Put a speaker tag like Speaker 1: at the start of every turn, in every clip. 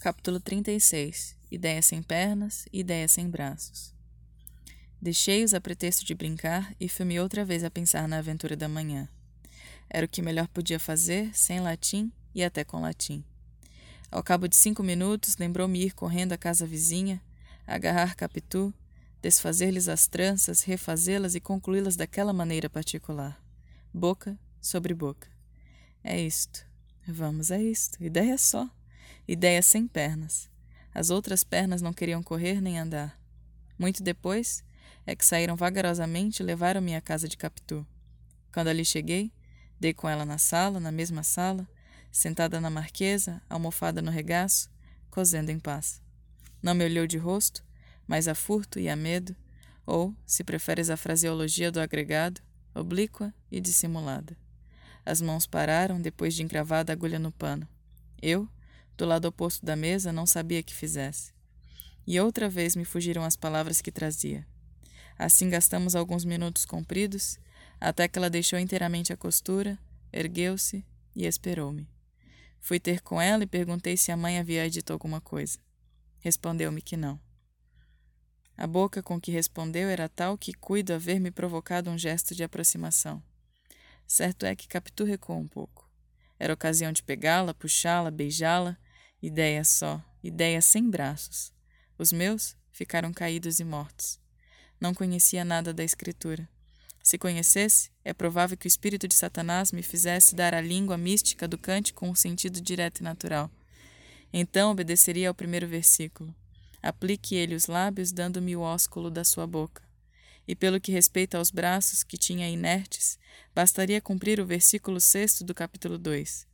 Speaker 1: Capítulo 36 Ideia sem pernas, ideia sem braços. Deixei-os a pretexto de brincar e fui-me outra vez a pensar na aventura da manhã. Era o que melhor podia fazer, sem latim e até com latim. Ao cabo de cinco minutos, lembrou-me ir correndo à casa vizinha, agarrar Capitu, desfazer-lhes as tranças, refazê-las e concluí-las daquela maneira particular. Boca sobre boca. É isto. Vamos, é isto. Ideia só ideia sem pernas. As outras pernas não queriam correr nem andar. Muito depois é que saíram vagarosamente e levaram-me à casa de Capitu. Quando ali cheguei, dei com ela na sala, na mesma sala, sentada na marquesa, almofada no regaço, cozendo em paz. Não me olhou de rosto, mas a furto e a medo, ou, se preferes a fraseologia do agregado, oblíqua e dissimulada. As mãos pararam depois de encravada a agulha no pano. Eu, do lado oposto da mesa, não sabia que fizesse. E outra vez me fugiram as palavras que trazia. Assim gastamos alguns minutos compridos, até que ela deixou inteiramente a costura, ergueu-se e esperou-me. Fui ter com ela e perguntei se a mãe havia dito alguma coisa. Respondeu-me que não. A boca com que respondeu era tal que cuido haver me provocado um gesto de aproximação. Certo é que Capitu recuou um pouco. Era ocasião de pegá-la, puxá-la, beijá-la, Ideia só, ideia sem braços. Os meus ficaram caídos e mortos. Não conhecia nada da Escritura. Se conhecesse, é provável que o espírito de Satanás me fizesse dar à língua mística do cântico um sentido direto e natural. Então obedeceria ao primeiro versículo. Aplique ele os lábios, dando-me o ósculo da sua boca. E pelo que respeita aos braços que tinha inertes, bastaria cumprir o versículo sexto do capítulo 2.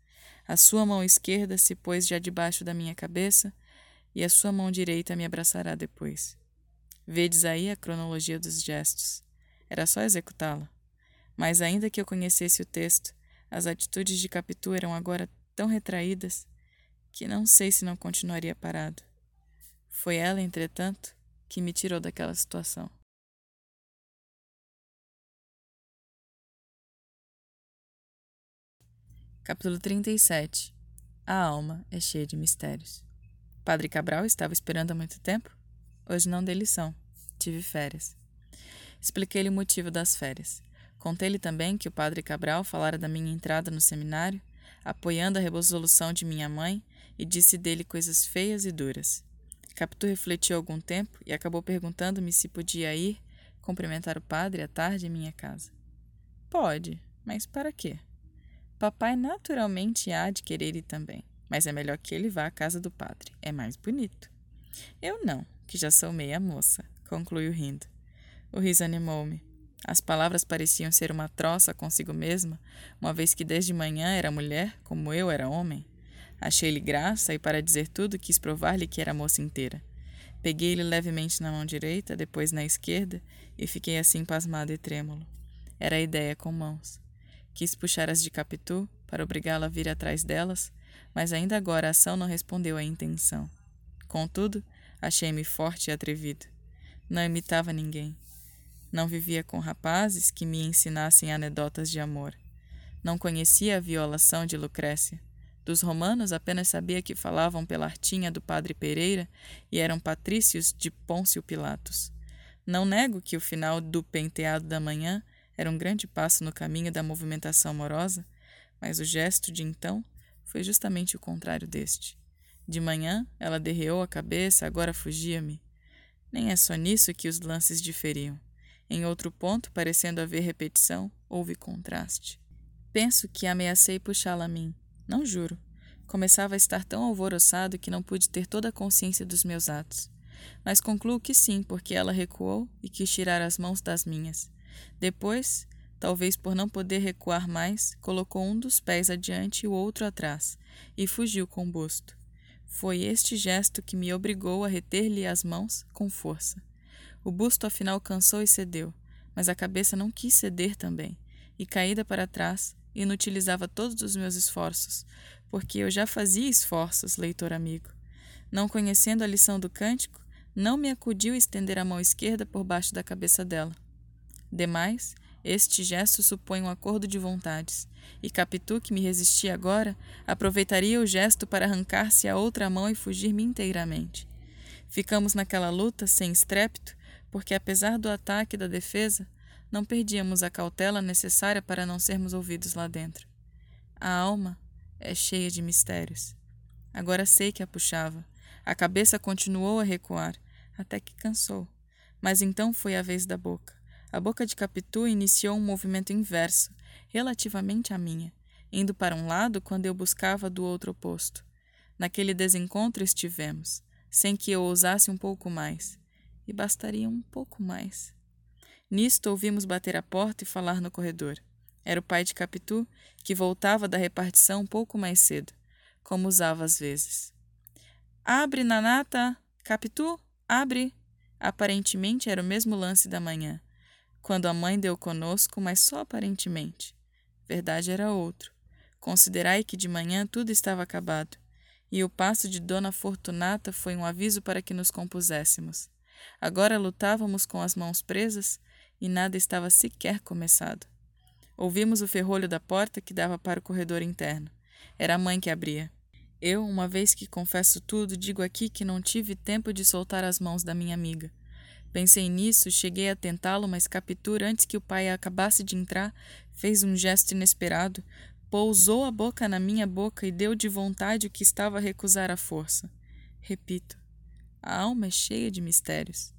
Speaker 1: A sua mão esquerda se pôs já debaixo da minha cabeça, e a sua mão direita me abraçará depois. Vedes aí a cronologia dos gestos. Era só executá-la. Mas ainda que eu conhecesse o texto, as atitudes de Capitu eram agora tão retraídas que não sei se não continuaria parado. Foi ela, entretanto, que me tirou daquela situação. Capítulo 37 A alma é cheia de mistérios. Padre Cabral estava esperando há muito tempo? Hoje não dei lição. Tive férias. Expliquei-lhe o motivo das férias. Contei-lhe também que o padre Cabral falara da minha entrada no seminário, apoiando a resolução de minha mãe, e disse dele coisas feias e duras. Capitu refletiu algum tempo e acabou perguntando-me se podia ir cumprimentar o padre à tarde em minha casa. Pode, mas para quê? Papai naturalmente há de querer ir também, mas é melhor que ele vá à casa do padre. É mais bonito. Eu não, que já sou meia moça, concluiu rindo. O riso animou-me. As palavras pareciam ser uma troça consigo mesma, uma vez que desde manhã era mulher, como eu era homem. Achei-lhe graça e, para dizer tudo, quis provar-lhe que era moça inteira. Peguei-lhe levemente na mão direita, depois na esquerda, e fiquei assim pasmado e trêmulo. Era a ideia com mãos. Quis puxar as de Capitu para obrigá-la a vir atrás delas, mas ainda agora a ação não respondeu à intenção. Contudo, achei-me forte e atrevido. Não imitava ninguém. Não vivia com rapazes que me ensinassem anedotas de amor. Não conhecia a violação de Lucrécia. Dos romanos apenas sabia que falavam pela artinha do padre Pereira e eram patrícios de Pôncio Pilatos. Não nego que o final do penteado da manhã era um grande passo no caminho da movimentação amorosa, mas o gesto de então foi justamente o contrário deste. De manhã, ela derreou a cabeça, agora fugia-me. Nem é só nisso que os lances diferiam. Em outro ponto, parecendo haver repetição, houve contraste. Penso que ameacei puxá-la a mim. Não juro. Começava a estar tão alvoroçado que não pude ter toda a consciência dos meus atos. Mas concluo que sim, porque ela recuou e quis tirar as mãos das minhas. Depois, talvez por não poder recuar mais, colocou um dos pés adiante e o outro atrás, e fugiu com o busto. Foi este gesto que me obrigou a reter-lhe as mãos com força. O busto afinal cansou e cedeu, mas a cabeça não quis ceder também, e caída para trás, inutilizava todos os meus esforços, porque eu já fazia esforços, leitor amigo. Não conhecendo a lição do cântico, não me acudiu estender a mão esquerda por baixo da cabeça dela. Demais, este gesto supõe um acordo de vontades, e Capitu, que me resistia agora, aproveitaria o gesto para arrancar-se a outra mão e fugir-me inteiramente. Ficamos naquela luta sem estrépito, porque apesar do ataque e da defesa, não perdíamos a cautela necessária para não sermos ouvidos lá dentro. A alma é cheia de mistérios. Agora sei que a puxava. A cabeça continuou a recuar, até que cansou. Mas então foi a vez da boca. A boca de Capitu iniciou um movimento inverso, relativamente à minha, indo para um lado quando eu buscava do outro oposto. Naquele desencontro estivemos, sem que eu ousasse um pouco mais. E bastaria um pouco mais. Nisto ouvimos bater a porta e falar no corredor. Era o pai de Capitu, que voltava da repartição um pouco mais cedo, como usava às vezes. Abre, Nanata! Capitu, abre! Aparentemente era o mesmo lance da manhã quando a mãe deu conosco, mas só aparentemente. Verdade era outro. Considerai que de manhã tudo estava acabado, e o passo de Dona Fortunata foi um aviso para que nos compuséssemos. Agora lutávamos com as mãos presas e nada estava sequer começado. Ouvimos o ferrolho da porta que dava para o corredor interno. Era a mãe que abria. Eu, uma vez que confesso tudo, digo aqui que não tive tempo de soltar as mãos da minha amiga. Pensei nisso, cheguei a tentá-lo, mas Captura, antes que o pai acabasse de entrar, fez um gesto inesperado, pousou a boca na minha boca e deu de vontade o que estava a recusar à força. Repito, a alma é cheia de mistérios.